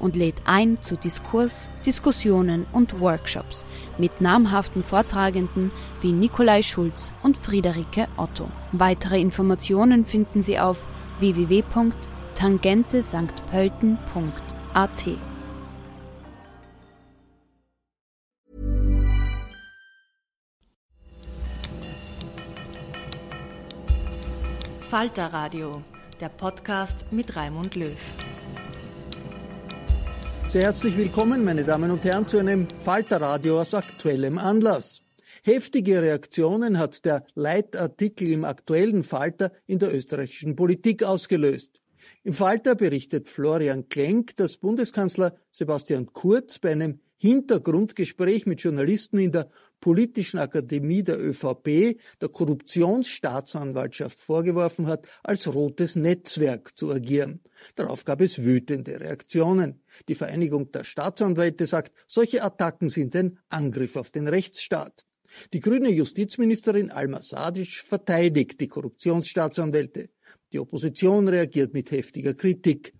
und lädt ein zu Diskurs, Diskussionen und Workshops mit namhaften Vortragenden wie Nikolai Schulz und Friederike Otto. Weitere Informationen finden Sie auf www.tangentesanktpölten.at. Falter Radio, der Podcast mit Raimund Löw. Sehr herzlich willkommen, meine Damen und Herren, zu einem Falterradio aus aktuellem Anlass. Heftige Reaktionen hat der Leitartikel im aktuellen Falter in der österreichischen Politik ausgelöst. Im Falter berichtet Florian Klenk, dass Bundeskanzler Sebastian Kurz bei einem Hintergrundgespräch mit Journalisten in der Politischen Akademie der ÖVP der Korruptionsstaatsanwaltschaft vorgeworfen hat, als rotes Netzwerk zu agieren. Darauf gab es wütende Reaktionen. Die Vereinigung der Staatsanwälte sagt, solche Attacken sind ein Angriff auf den Rechtsstaat. Die grüne Justizministerin Alma Sadic verteidigt die Korruptionsstaatsanwälte. Die Opposition reagiert mit heftiger Kritik.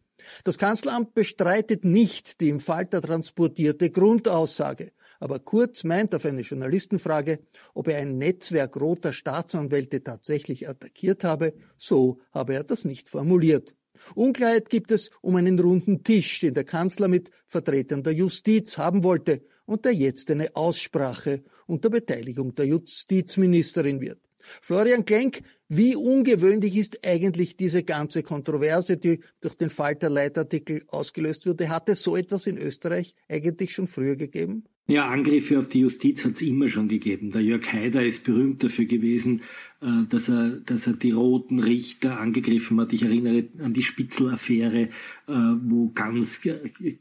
Das Kanzleramt bestreitet nicht die im Falter transportierte Grundaussage. Aber Kurz meint auf eine Journalistenfrage, ob er ein Netzwerk roter Staatsanwälte tatsächlich attackiert habe, so habe er das nicht formuliert. Unklarheit gibt es um einen runden Tisch, den der Kanzler mit Vertretern der Justiz haben wollte und der jetzt eine Aussprache unter Beteiligung der Justizministerin wird. Florian Klenk, wie ungewöhnlich ist eigentlich diese ganze Kontroverse, die durch den Falter-Leitartikel ausgelöst wurde? Hat es so etwas in Österreich eigentlich schon früher gegeben? Ja, Angriffe auf die Justiz hat es immer schon gegeben. Der Jörg Haider ist berühmt dafür gewesen, äh, dass er, dass er die roten Richter angegriffen hat. Ich erinnere an die Spitzel-Affäre, wo ganz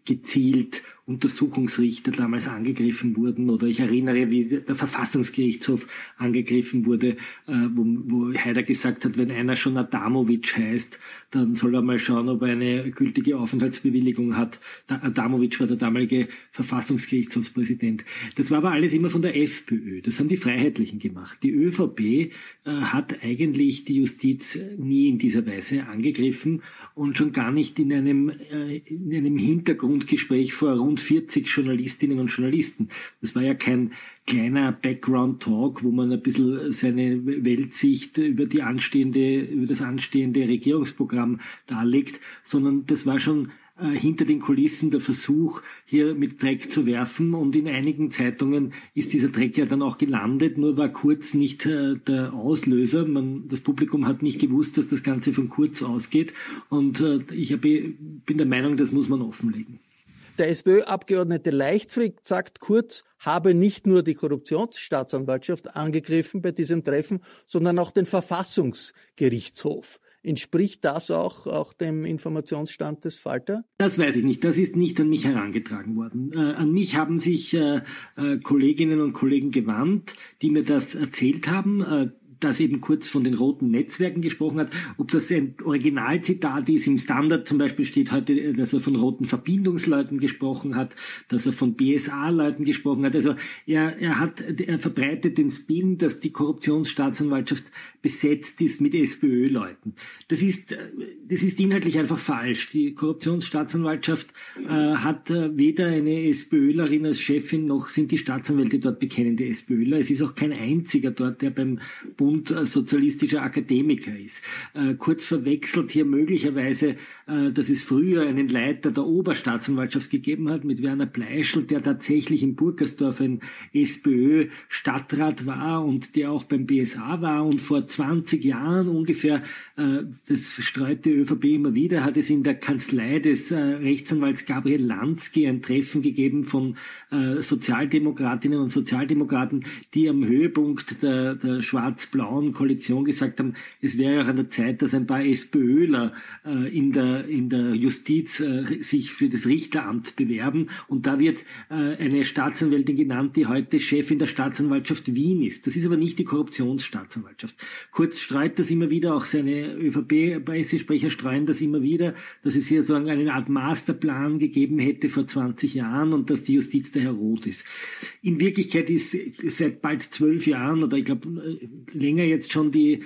gezielt Untersuchungsrichter damals angegriffen wurden. Oder ich erinnere, wie der Verfassungsgerichtshof angegriffen wurde, äh, wo, wo Haider gesagt hat, wenn einer schon Adamovic heißt, dann soll er mal schauen, ob er eine gültige Aufenthaltsbewilligung hat. Adamovic war der damalige Verfassungsgerichtshofspräsident. Das war aber alles immer von der FPÖ. Das haben die Freiheitlichen gemacht. Die ÖVP äh, hat eigentlich die Justiz nie in dieser Weise angegriffen und schon gar nicht in einem, äh, in einem Hintergrundgespräch vor rund 40 Journalistinnen und Journalisten. Das war ja kein kleiner Background-Talk, wo man ein bisschen seine Weltsicht über die anstehende, über das anstehende Regierungsprogramm darlegt, sondern das war schon hinter den Kulissen der Versuch, hier mit Dreck zu werfen. Und in einigen Zeitungen ist dieser Dreck ja dann auch gelandet, nur war Kurz nicht äh, der Auslöser. Man, das Publikum hat nicht gewusst, dass das Ganze von Kurz ausgeht. Und äh, ich hab, bin der Meinung, das muss man offenlegen. Der SPÖ-Abgeordnete Leichtfried sagt, Kurz habe nicht nur die Korruptionsstaatsanwaltschaft angegriffen bei diesem Treffen, sondern auch den Verfassungsgerichtshof. Entspricht das auch, auch dem Informationsstand des Falter? Das weiß ich nicht. Das ist nicht an mich herangetragen worden. Äh, an mich haben sich äh, äh, Kolleginnen und Kollegen gewandt, die mir das erzählt haben. Äh, das eben kurz von den roten Netzwerken gesprochen hat. Ob das ein Originalzitat ist, im Standard zum Beispiel steht heute, dass er von roten Verbindungsleuten gesprochen hat, dass er von BSA-Leuten gesprochen hat. Also er, er hat, er verbreitet den Spin, dass die Korruptionsstaatsanwaltschaft besetzt ist mit SPÖ-Leuten. Das ist, das ist inhaltlich einfach falsch. Die Korruptionsstaatsanwaltschaft äh, hat äh, weder eine SPÖlerin als Chefin noch sind die Staatsanwälte dort bekennende SPÖler. Es ist auch kein einziger dort, der beim Bund äh, sozialistischer Akademiker ist. Äh, kurz verwechselt hier möglicherweise, dass es früher einen Leiter der Oberstaatsanwaltschaft gegeben hat mit Werner Pleischl, der tatsächlich in Burgersdorf ein SPÖ-Stadtrat war und der auch beim BSA war. Und vor 20 Jahren ungefähr, äh, das streut die ÖVP immer wieder, hat es in der Kanzlei des äh, Rechtsanwalts Gabriel Lansky ein Treffen gegeben von äh, Sozialdemokratinnen und Sozialdemokraten, die am Höhepunkt der, der schwarz-blauen Koalition gesagt haben, es wäre auch an der Zeit, dass ein paar SPÖler äh, in, der, in der Justiz äh, sich für das Richteramt bewerben. Und da wird äh, eine Staatsanwältin genannt, die heute Chefin der Staatsanwaltschaft Wien ist. Das ist aber nicht die Korruptionsstaatsanwaltschaft. Kurz streut das immer wieder, auch seine ÖVP-Pressesprecher streuen das immer wieder, dass es hier so eine Art Masterplan gegeben hätte vor 20 Jahren und dass die Justiz daher rot ist. In Wirklichkeit ist seit bald zwölf Jahren oder ich glaube länger jetzt schon die äh,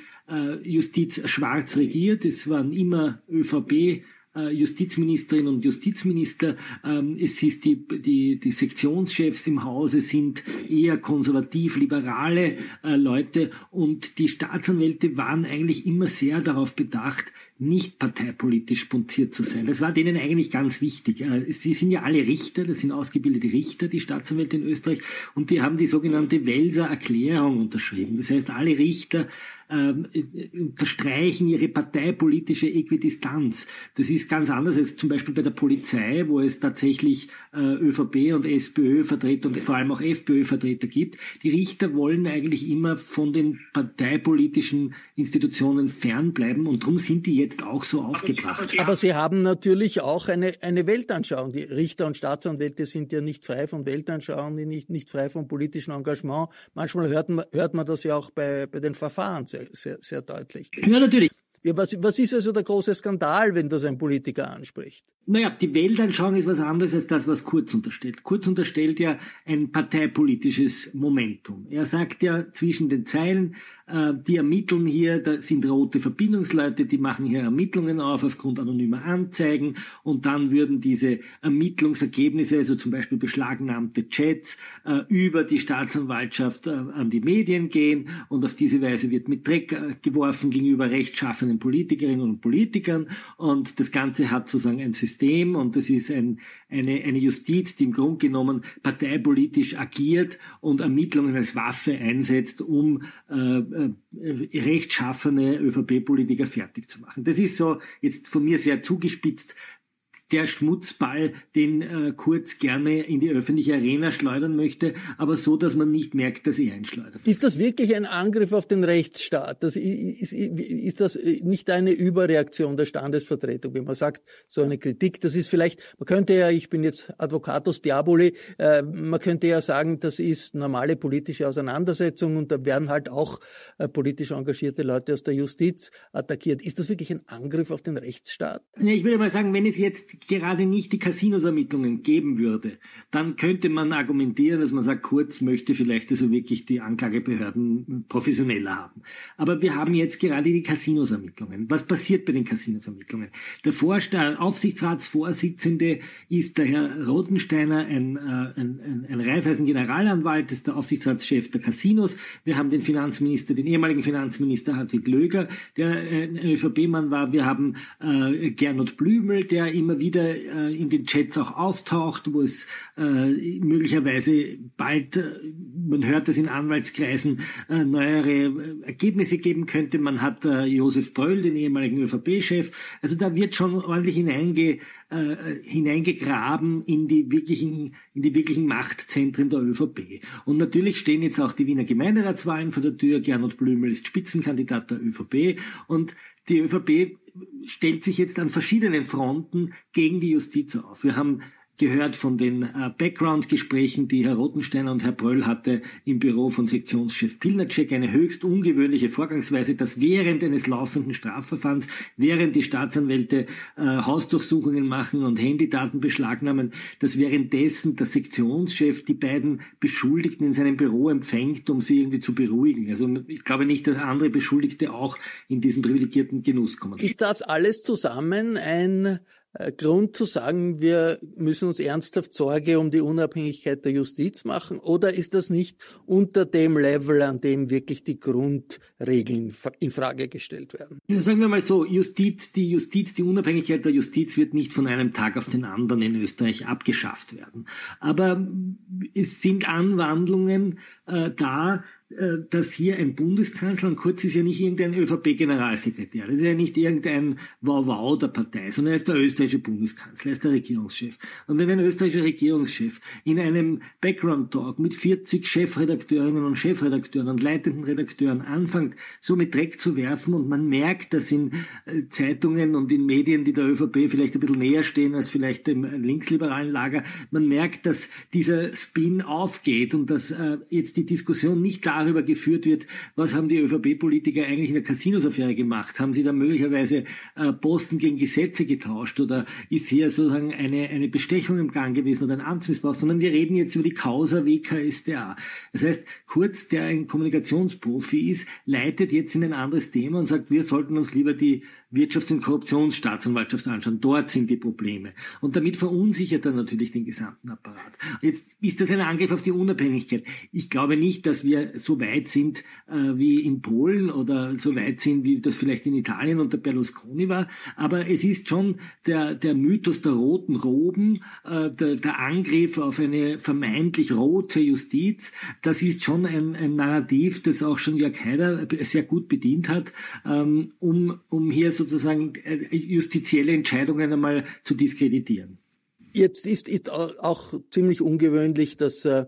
Justiz schwarz regiert. Es waren immer ÖVP äh, Justizministerinnen und Justizminister. Ähm, es ist die, die, die Sektionschefs im Hause sind eher konservativ-liberale äh, Leute und die Staatsanwälte waren eigentlich immer sehr darauf bedacht, nicht parteipolitisch spunziert zu sein. Das war denen eigentlich ganz wichtig. Äh, sie sind ja alle Richter, das sind ausgebildete Richter, die Staatsanwälte in Österreich, und die haben die sogenannte Welser Erklärung unterschrieben. Das heißt, alle Richter ähm, unterstreichen ihre parteipolitische Äquidistanz. Das ist ganz anders als zum Beispiel bei der Polizei, wo es tatsächlich äh, ÖVP und SPÖ-Vertreter und vor allem auch FPÖ-Vertreter gibt. Die Richter wollen eigentlich immer von den parteipolitischen Institutionen fernbleiben und darum sind die jetzt auch so aufgebracht. Aber Sie haben natürlich auch eine, eine Weltanschauung. Die Richter und Staatsanwälte sind ja nicht frei von Weltanschauung, nicht, nicht frei von politischem Engagement. Manchmal hört man, hört man das ja auch bei, bei den Verfahren sehr, sehr, sehr deutlich. Ja, natürlich. Ja, was, was ist also der große Skandal, wenn das ein Politiker anspricht? Naja, die Weltanschauung ist was anderes als das, was Kurz unterstellt. Kurz unterstellt ja ein parteipolitisches Momentum. Er sagt ja zwischen den Zeilen, äh, die ermitteln hier, da sind rote Verbindungsleute, die machen hier Ermittlungen auf aufgrund anonymer Anzeigen und dann würden diese Ermittlungsergebnisse, also zum Beispiel beschlagnahmte Chats, äh, über die Staatsanwaltschaft äh, an die Medien gehen und auf diese Weise wird mit Dreck geworfen gegenüber rechtschaffenen Politikerinnen und Politikern und das Ganze hat sozusagen ein System System und das ist ein, eine, eine Justiz, die im Grunde genommen parteipolitisch agiert und Ermittlungen als Waffe einsetzt, um äh, äh, rechtschaffene ÖVP-Politiker fertig zu machen. Das ist so jetzt von mir sehr zugespitzt der Schmutzball, den äh, Kurz gerne in die öffentliche Arena schleudern möchte, aber so, dass man nicht merkt, dass er einschleudert. Ist das wirklich ein Angriff auf den Rechtsstaat? Das ist, ist das nicht eine Überreaktion der Standesvertretung, wenn man sagt, so eine Kritik, das ist vielleicht, man könnte ja, ich bin jetzt Advocatus Diaboli, äh, man könnte ja sagen, das ist normale politische Auseinandersetzung und da werden halt auch äh, politisch engagierte Leute aus der Justiz attackiert. Ist das wirklich ein Angriff auf den Rechtsstaat? Ich würde mal sagen, wenn es jetzt gerade nicht die Casinos-Ermittlungen geben würde, dann könnte man argumentieren, dass man sagt, Kurz möchte vielleicht also wirklich die Anklagebehörden professioneller haben. Aber wir haben jetzt gerade die Casinos-Ermittlungen. Was passiert bei den Casinos-Ermittlungen? Der, der Aufsichtsratsvorsitzende ist der Herr Rotensteiner, ein, äh, ein, ein, ein Raiffeisen-Generalanwalt, ist der Aufsichtsratschef der Casinos. Wir haben den Finanzminister, den ehemaligen Finanzminister Hartwig Löger, der äh, ein ÖVP-Mann war. Wir haben äh, Gernot Blümel, der immer wieder wieder äh, in den Chats auch auftaucht, wo es äh, möglicherweise bald, äh, man hört das in Anwaltskreisen, äh, neuere äh, Ergebnisse geben könnte. Man hat äh, Josef Bröll, den ehemaligen ÖVP-Chef. Also da wird schon ordentlich hineinge, äh, hineingegraben in die wirklichen, in die wirklichen Machtzentren der ÖVP. Und natürlich stehen jetzt auch die Wiener Gemeinderatswahlen vor der Tür. Gernot Blümel ist Spitzenkandidat der ÖVP und die ÖVP stellt sich jetzt an verschiedenen Fronten gegen die Justiz auf. Wir haben gehört von den äh, Background-Gesprächen, die Herr Rotensteiner und Herr Bröll hatte im Büro von Sektionschef Pilnacek, eine höchst ungewöhnliche Vorgangsweise, dass während eines laufenden Strafverfahrens, während die Staatsanwälte äh, Hausdurchsuchungen machen und Handydaten beschlagnahmen, dass währenddessen der Sektionschef die beiden Beschuldigten in seinem Büro empfängt, um sie irgendwie zu beruhigen. Also ich glaube nicht, dass andere Beschuldigte auch in diesen privilegierten Genuss kommen. Ist das alles zusammen ein Grund zu sagen, wir müssen uns ernsthaft Sorge um die Unabhängigkeit der Justiz machen? Oder ist das nicht unter dem Level, an dem wirklich die Grundregeln in Frage gestellt werden? Sagen wir mal so, Justiz, die Justiz, die Unabhängigkeit der Justiz wird nicht von einem Tag auf den anderen in Österreich abgeschafft werden. Aber es sind Anwandlungen äh, da, äh, dass hier ein Bundeskanzler, und Kurz ist ja nicht irgendein ÖVP-Generalsekretär, das ist ja nicht irgendein Wow-Wow der Partei, sondern er ist der österreichische Bundeskanzler, er ist der Regierungschef. Und wenn ein österreichischer Regierungschef in einem Background-Talk mit 40 Chefredakteurinnen und Chefredakteuren und leitenden Redakteuren anfängt, so mit Dreck zu werfen und man merkt, dass in äh, Zeitungen und in Medien, die der ÖVP vielleicht ein bisschen näher stehen als vielleicht dem linksliberalen Lager, man merkt, dass dieser Spin aufgeht und dass äh, jetzt die Diskussion nicht da darüber geführt wird, was haben die ÖVP-Politiker eigentlich in der Casinos-Affäre gemacht? Haben sie da möglicherweise äh, Posten gegen Gesetze getauscht oder ist hier sozusagen eine, eine Bestechung im Gang gewesen oder ein Amtsmissbrauch, sondern wir reden jetzt über die Causa WKSDA. Das heißt, Kurz, der ein Kommunikationsprofi ist, leitet jetzt in ein anderes Thema und sagt, wir sollten uns lieber die Wirtschafts- und Korruptionsstaatsanwaltschaft anschauen. Dort sind die Probleme. Und damit verunsichert er natürlich den gesamten Apparat. Jetzt ist das ein Angriff auf die Unabhängigkeit. Ich glaube nicht, dass wir so weit sind äh, wie in Polen oder so weit sind, wie das vielleicht in Italien unter Berlusconi war. Aber es ist schon der, der Mythos der roten Roben, äh, der, der Angriff auf eine vermeintlich rote Justiz. Das ist schon ein, ein Narrativ, das auch schon Jörg Haider sehr gut bedient hat, ähm, um, um hier so sozusagen äh, justizielle Entscheidungen einmal zu diskreditieren. Jetzt ist, ist auch ziemlich ungewöhnlich, dass äh,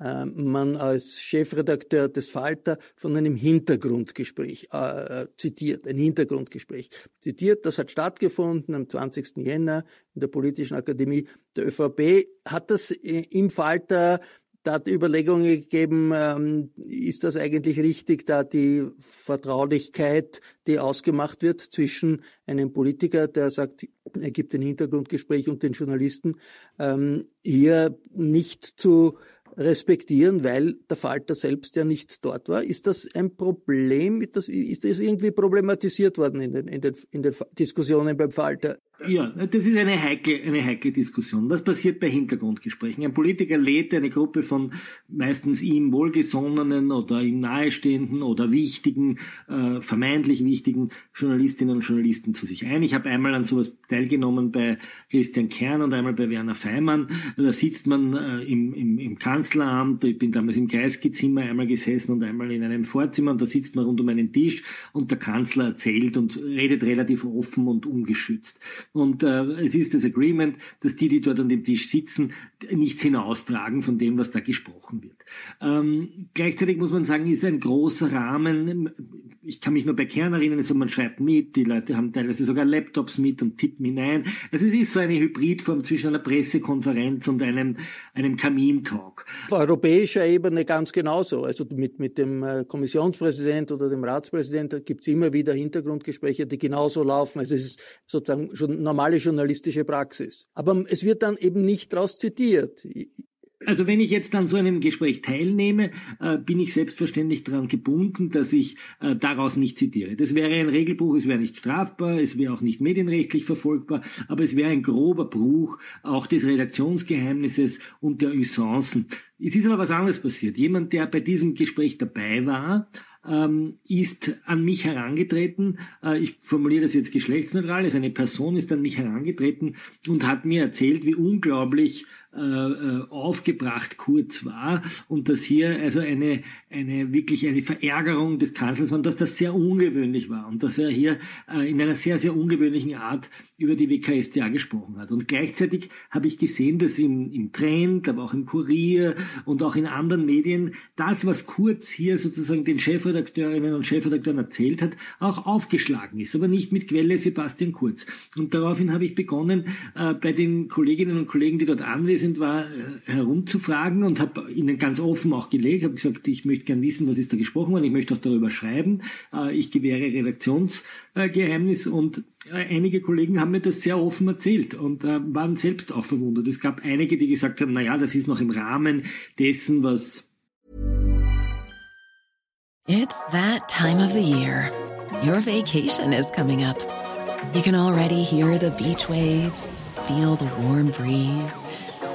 äh, man als Chefredakteur des Falter von einem Hintergrundgespräch äh, zitiert, ein Hintergrundgespräch zitiert. Das hat stattgefunden am 20. Jänner in der Politischen Akademie der ÖVP. Hat das im Falter da hat Überlegungen gegeben, ähm, ist das eigentlich richtig, da die Vertraulichkeit, die ausgemacht wird zwischen einem Politiker, der sagt, er gibt ein Hintergrundgespräch und den Journalisten, ähm, hier nicht zu respektieren, weil der Falter selbst ja nicht dort war. Ist das ein Problem? Ist das, ist das irgendwie problematisiert worden in den, in den, in den Diskussionen beim Falter? Ja, das ist eine heikle, eine heikle Diskussion. Was passiert bei Hintergrundgesprächen? Ein Politiker lädt eine Gruppe von meistens ihm wohlgesonnenen oder ihm nahestehenden oder wichtigen, äh, vermeintlich wichtigen Journalistinnen und Journalisten zu sich ein. Ich habe einmal an sowas teilgenommen bei Christian Kern und einmal bei Werner Feimann. Da sitzt man äh, im, im, im Kanzleramt. Ich bin damals im Kreisky-Zimmer einmal gesessen und einmal in einem Vorzimmer und da sitzt man rund um einen Tisch und der Kanzler erzählt und redet relativ offen und ungeschützt. Und äh, es ist das Agreement, dass die, die dort an dem Tisch sitzen, nichts hinaustragen von dem, was da gesprochen wird. Ähm, gleichzeitig muss man sagen, ist ein großer Rahmen. Ich kann mich nur bei Kern erinnern, also man schreibt mit, die Leute haben teilweise sogar Laptops mit und tippen hinein. Also es ist so eine Hybridform zwischen einer Pressekonferenz und einem, einem Kamintalk. Auf europäischer Ebene ganz genauso. Also mit, mit dem äh, Kommissionspräsident oder dem Ratspräsident gibt es immer wieder Hintergrundgespräche, die genauso laufen. Also es ist sozusagen schon normale journalistische Praxis. Aber es wird dann eben nicht daraus zitiert. Also wenn ich jetzt an so einem Gespräch teilnehme, äh, bin ich selbstverständlich daran gebunden, dass ich äh, daraus nicht zitiere. Das wäre ein Regelbruch, es wäre nicht strafbar, es wäre auch nicht medienrechtlich verfolgbar, aber es wäre ein grober Bruch auch des Redaktionsgeheimnisses und der Usancen. Es ist aber was anderes passiert. Jemand, der bei diesem Gespräch dabei war, ähm, ist an mich herangetreten, äh, ich formuliere das jetzt geschlechtsneutral, also eine Person ist an mich herangetreten und hat mir erzählt, wie unglaublich aufgebracht Kurz war und dass hier also eine, eine wirklich eine Verärgerung des Kanzlers war und dass das sehr ungewöhnlich war und dass er hier äh, in einer sehr, sehr ungewöhnlichen Art über die WKStA gesprochen hat. Und gleichzeitig habe ich gesehen, dass im, im Trend, aber auch im Kurier und auch in anderen Medien das, was Kurz hier sozusagen den Chefredakteurinnen und Chefredakteuren erzählt hat, auch aufgeschlagen ist, aber nicht mit Quelle Sebastian Kurz. Und daraufhin habe ich begonnen, äh, bei den Kolleginnen und Kollegen, die dort anwesend waren, äh, herumzufragen und habe ihnen ganz offen auch gelegt, habe gesagt, ich möchte gern wissen, was ist da gesprochen worden, ich möchte auch darüber schreiben, äh, ich gewähre Redaktionsgeheimnis und äh, einige Kollegen haben mir das sehr offen erzählt und waren selbst auch verwundert. Es gab einige, die gesagt haben, na ja, das ist noch im Rahmen dessen, was It's that time of the year. Your vacation is coming up. You can already hear the beach waves, feel the warm breeze,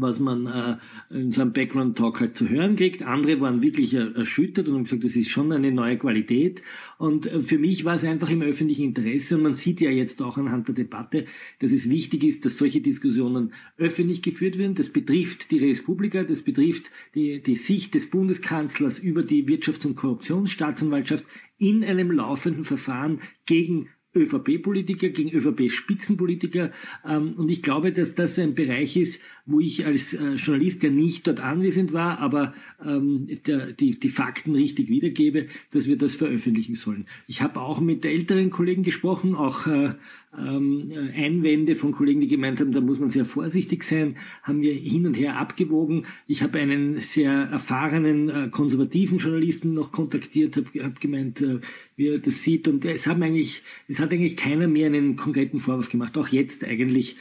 was man äh, in so einem Background-Talk halt zu hören kriegt. Andere waren wirklich erschüttert und haben gesagt, das ist schon eine neue Qualität. Und äh, für mich war es einfach im öffentlichen Interesse und man sieht ja jetzt auch anhand der Debatte, dass es wichtig ist, dass solche Diskussionen öffentlich geführt werden. Das betrifft die Respublika, das betrifft die, die Sicht des Bundeskanzlers über die Wirtschafts- und Korruptionsstaatsanwaltschaft in einem laufenden Verfahren gegen ÖVP-Politiker, gegen ÖVP-Spitzenpolitiker. Ähm, und ich glaube, dass das ein Bereich ist, wo ich als äh, Journalist, der nicht dort anwesend war, aber ähm, der, die, die Fakten richtig wiedergebe, dass wir das veröffentlichen sollen. Ich habe auch mit älteren Kollegen gesprochen, auch äh, ähm, Einwände von Kollegen, die gemeint haben, da muss man sehr vorsichtig sein, haben wir hin und her abgewogen. Ich habe einen sehr erfahrenen äh, konservativen Journalisten noch kontaktiert, habe hab gemeint, äh, wie er das sieht. Und es haben eigentlich, es hat eigentlich keiner mehr einen konkreten Vorwurf gemacht. Auch jetzt eigentlich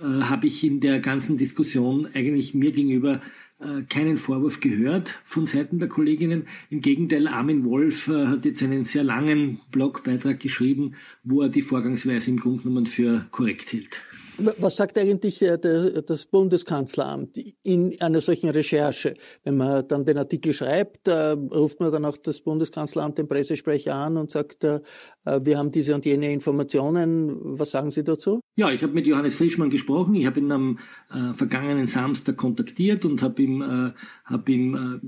äh, habe ich in der ganzen Diskussion eigentlich mir gegenüber äh, keinen Vorwurf gehört von Seiten der Kolleginnen. Im Gegenteil, Armin Wolf äh, hat jetzt einen sehr langen Blogbeitrag geschrieben, wo er die Vorgangsweise im Grunde genommen für korrekt hält. Was sagt eigentlich äh, das Bundeskanzleramt in einer solchen Recherche? Wenn man dann den Artikel schreibt, äh, ruft man dann auch das Bundeskanzleramt den Pressesprecher an und sagt, äh, wir haben diese und jene Informationen. Was sagen Sie dazu? Ja, ich habe mit Johannes Frischmann gesprochen. Ich habe ihn am äh, vergangenen Samstag kontaktiert und habe ihm, äh, hab ihm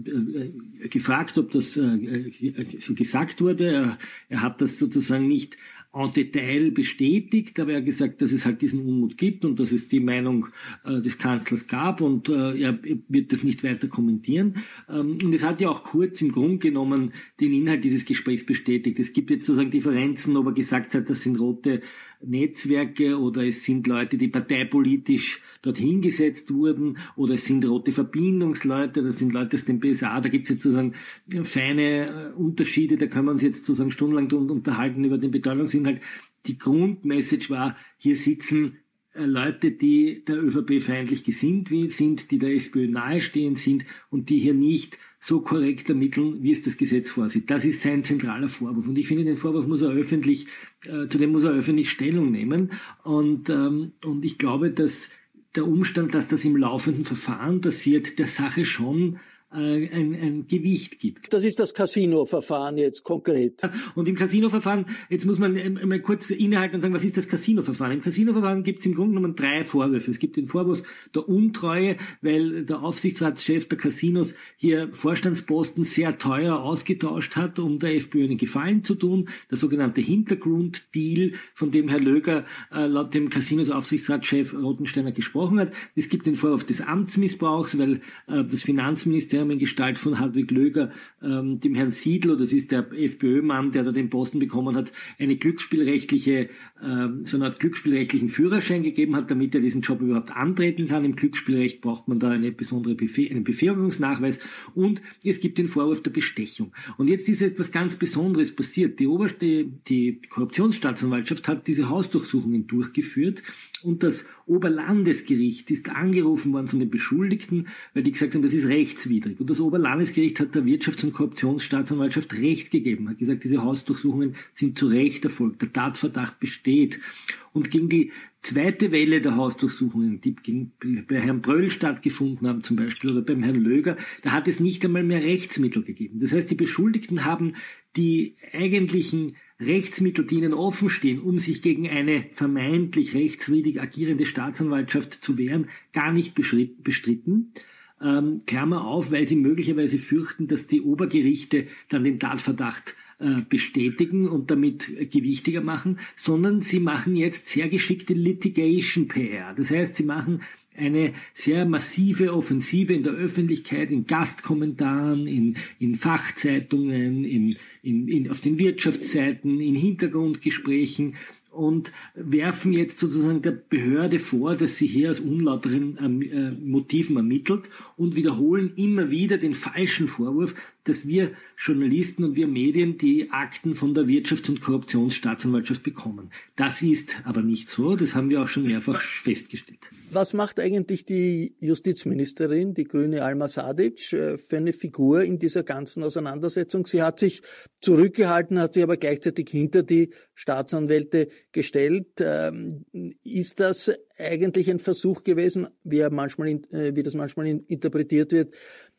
äh, gefragt, ob das so gesagt wurde. Er, er hat das sozusagen nicht en Detail bestätigt, aber er hat gesagt, dass es halt diesen Unmut gibt und dass es die Meinung äh, des Kanzlers gab und äh, er wird das nicht weiter kommentieren. Ähm, und es hat ja auch kurz im Grunde genommen den Inhalt dieses Gesprächs bestätigt. Es gibt jetzt sozusagen Differenzen, ob er gesagt hat, das sind rote Netzwerke oder es sind Leute, die parteipolitisch dorthin gesetzt wurden oder es sind rote Verbindungsleute, das sind Leute aus dem BSA, da gibt es jetzt sozusagen feine äh, Unterschiede, da können wir uns jetzt sozusagen stundenlang unterhalten über den Bedeutungsinhalt. Die Grundmessage war, hier sitzen Leute, die der ÖVP feindlich gesinnt sind, die der SPÖ nahestehend sind und die hier nicht so korrekt ermitteln, wie es das Gesetz vorsieht. Das ist sein zentraler Vorwurf. Und ich finde, den Vorwurf muss er öffentlich, äh, zu dem muss er öffentlich Stellung nehmen. Und, ähm, und ich glaube, dass der Umstand, dass das im laufenden Verfahren passiert, der Sache schon äh, ein, ein Gewicht gibt. Das ist das Casino-Verfahren jetzt konkret. Und im Casino-Verfahren, jetzt muss man mal kurz innehalten und sagen, was ist das Casino-Verfahren? Im Casino-Verfahren gibt es im Grunde genommen drei Vorwürfe. Es gibt den Vorwurf der Untreue, weil der Aufsichtsratschef der Casinos hier Vorstandsposten sehr teuer ausgetauscht hat, um der FPÖ einen Gefallen zu tun. Der sogenannte Hintergrunddeal, von dem Herr Löger äh, laut dem Casinos-Aufsichtsratschef Rottensteiner gesprochen hat. Es gibt den Vorwurf des Amtsmissbrauchs, weil äh, das Finanzministerium Ministerium in Gestalt von Hartwig Löger, ähm, dem Herrn Siedler, das ist der FPÖ-Mann, der da den Posten bekommen hat, eine glücksspielrechtliche, ähm, so eine Art glücksspielrechtlichen Führerschein gegeben hat, damit er diesen Job überhaupt antreten kann. Im Glücksspielrecht braucht man da eine besondere Befe einen Befähigungsnachweis und es gibt den Vorwurf der Bestechung. Und jetzt ist etwas ganz Besonderes passiert. Die oberste, die Korruptionsstaatsanwaltschaft hat diese Hausdurchsuchungen durchgeführt und das Oberlandesgericht ist angerufen worden von den Beschuldigten, weil die gesagt haben, das ist rechtswidrig. Und das Oberlandesgericht hat der Wirtschafts- und Korruptionsstaatsanwaltschaft Recht gegeben, hat gesagt, diese Hausdurchsuchungen sind zu Recht erfolgt, der Tatverdacht besteht. Und gegen die zweite Welle der Hausdurchsuchungen, die bei Herrn Bröll stattgefunden haben zum Beispiel oder beim Herrn Löger, da hat es nicht einmal mehr Rechtsmittel gegeben. Das heißt, die Beschuldigten haben die eigentlichen Rechtsmittel, die ihnen offen stehen, um sich gegen eine vermeintlich rechtswidrig agierende Staatsanwaltschaft zu wehren, gar nicht bestritten. Ähm, Klammer auf, weil sie möglicherweise fürchten, dass die Obergerichte dann den Tatverdacht äh, bestätigen und damit gewichtiger machen, sondern sie machen jetzt sehr geschickte Litigation PR. Das heißt, sie machen eine sehr massive Offensive in der Öffentlichkeit, in Gastkommentaren, in, in Fachzeitungen, in, in, in, auf den Wirtschaftsseiten, in Hintergrundgesprächen und werfen jetzt sozusagen der Behörde vor, dass sie hier aus unlauteren ähm, äh, Motiven ermittelt und wiederholen immer wieder den falschen Vorwurf, dass wir Journalisten und wir Medien die Akten von der Wirtschafts- und Korruptionsstaatsanwaltschaft bekommen. Das ist aber nicht so, das haben wir auch schon mehrfach festgestellt. Was macht eigentlich die Justizministerin, die grüne Alma Sadic, äh, für eine Figur in dieser ganzen Auseinandersetzung? Sie hat sich zurückgehalten, hat sich aber gleichzeitig hinter die Staatsanwälte gestellt. Ähm, ist das eigentlich ein Versuch gewesen, wie, manchmal, äh, wie das manchmal interpretiert wird,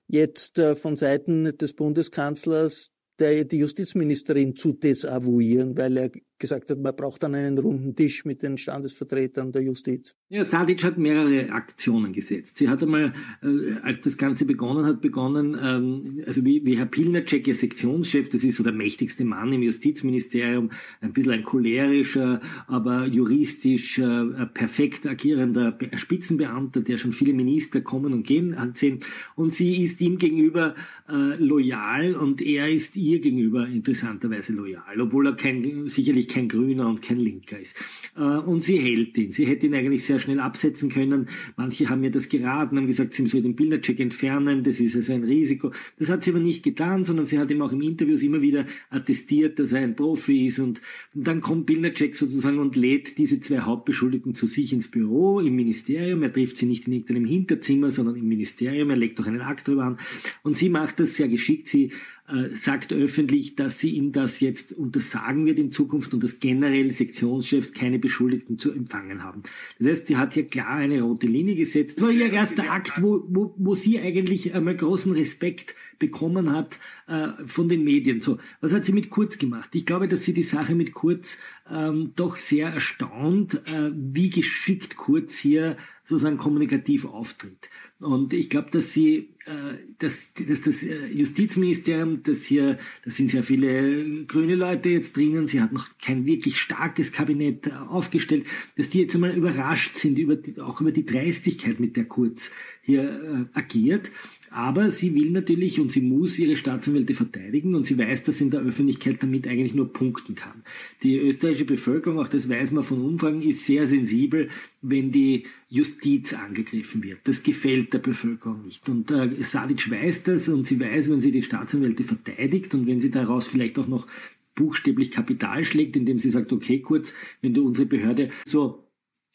jetzt äh, von Seiten des Bundeskanzlers die Justizministerin zu desavouieren, weil er gesagt hat, man braucht dann einen runden Tisch mit den Standesvertretern der Justiz. Ja, Sadic hat mehrere Aktionen gesetzt. Sie hat einmal, äh, als das Ganze begonnen hat, begonnen, ähm, also wie, wie Herr Pilnacek, ihr Sektionschef, das ist so der mächtigste Mann im Justizministerium, ein bisschen ein cholerischer, aber juristisch äh, perfekt agierender Spitzenbeamter, der schon viele Minister kommen und gehen hat sehen. Und sie ist ihm gegenüber äh, loyal und er ist ihr gegenüber interessanterweise loyal, obwohl er kein, sicherlich kein Grüner und kein Linker ist. Äh, und sie hält ihn. Sie hätte ihn eigentlich sehr schnell absetzen können. Manche haben mir das geraten, haben gesagt, sie soll den Bildercheck entfernen, das ist also ein Risiko. Das hat sie aber nicht getan, sondern sie hat ihm auch im Interviews immer wieder attestiert, dass er ein Profi ist. Und, dann kommt Bildercheck sozusagen und lädt diese zwei Hauptbeschuldigten zu sich ins Büro, im Ministerium. Er trifft sie nicht in irgendeinem Hinterzimmer, sondern im Ministerium. Er legt auch einen Akt drüber an. Und sie macht das sehr geschickt. Sie äh, sagt öffentlich, dass sie ihm das jetzt untersagen wird in Zukunft und dass generell Sektionschefs keine Beschuldigten zu empfangen haben. Das heißt, sie hat hier klar eine rote Linie gesetzt. Das war ihr erster Akt, wo, wo, wo sie eigentlich einmal großen Respekt bekommen hat äh, von den Medien. So, was hat sie mit Kurz gemacht? Ich glaube, dass sie die Sache mit Kurz ähm, doch sehr erstaunt, äh, wie geschickt Kurz hier sozusagen kommunikativ auftritt. Und ich glaube, dass sie, äh, dass, dass das äh, Justizministerium, das hier, da sind sehr viele grüne Leute jetzt drinnen, sie hat noch kein wirklich starkes Kabinett äh, aufgestellt, dass die jetzt einmal überrascht sind über die, auch über die Dreistigkeit, mit der Kurz hier äh, agiert aber sie will natürlich und sie muss ihre Staatsanwälte verteidigen und sie weiß, dass sie in der Öffentlichkeit damit eigentlich nur punkten kann. Die österreichische Bevölkerung, auch das weiß man von Umfragen, ist sehr sensibel, wenn die Justiz angegriffen wird. Das gefällt der Bevölkerung nicht. Und äh, Sadic weiß das und sie weiß, wenn sie die Staatsanwälte verteidigt und wenn sie daraus vielleicht auch noch buchstäblich Kapital schlägt, indem sie sagt, okay, kurz, wenn du unsere Behörde so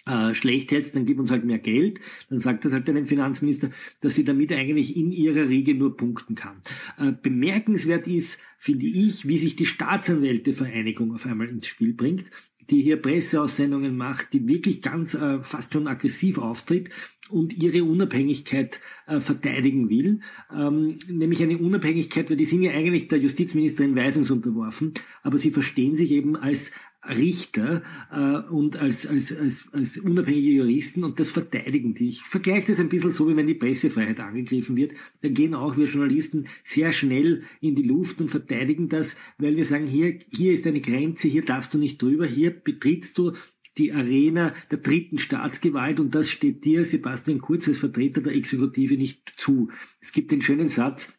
äh, schlecht hältst, dann gib uns halt mehr Geld. Dann sagt das halt einem Finanzminister, dass sie damit eigentlich in ihrer Riege nur punkten kann. Äh, bemerkenswert ist, finde ich, wie sich die Staatsanwältevereinigung auf einmal ins Spiel bringt, die hier Presseaussendungen macht, die wirklich ganz äh, fast schon aggressiv auftritt und ihre Unabhängigkeit äh, verteidigen will, ähm, nämlich eine Unabhängigkeit, weil die sind ja eigentlich der Justizministerin weisungsunterworfen, aber sie verstehen sich eben als Richter äh, und als, als, als, als unabhängige Juristen und das verteidigen die. Ich vergleiche das ein bisschen so, wie wenn die Pressefreiheit angegriffen wird. Dann gehen auch wir Journalisten sehr schnell in die Luft und verteidigen das, weil wir sagen, hier, hier ist eine Grenze, hier darfst du nicht drüber, hier betrittst du die Arena der dritten Staatsgewalt und das steht dir, Sebastian Kurz, als Vertreter der Exekutive nicht zu. Es gibt den schönen Satz,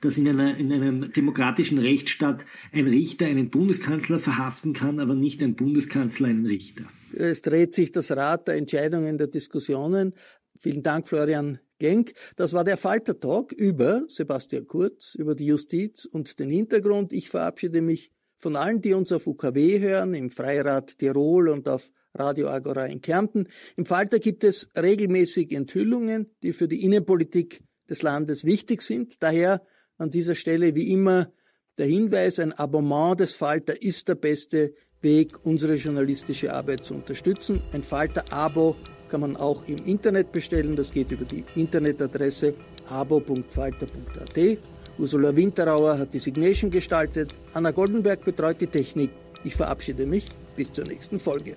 dass in, einer, in einem demokratischen Rechtsstaat ein Richter einen Bundeskanzler verhaften kann, aber nicht ein Bundeskanzler einen Richter. Es dreht sich das Rad der Entscheidungen, der Diskussionen. Vielen Dank, Florian Genk. Das war der Falter Talk über Sebastian Kurz, über die Justiz und den Hintergrund. Ich verabschiede mich von allen, die uns auf UKW hören, im Freirad Tirol und auf Radio Agora in Kärnten. Im Falter gibt es regelmäßig Enthüllungen, die für die Innenpolitik des Landes wichtig sind. Daher an dieser Stelle wie immer der Hinweis, ein Abonnement des Falter ist der beste Weg, unsere journalistische Arbeit zu unterstützen. Ein Falter-Abo kann man auch im Internet bestellen. Das geht über die Internetadresse abo.falter.at. Ursula Winterauer hat die Signation gestaltet. Anna Goldenberg betreut die Technik. Ich verabschiede mich. Bis zur nächsten Folge.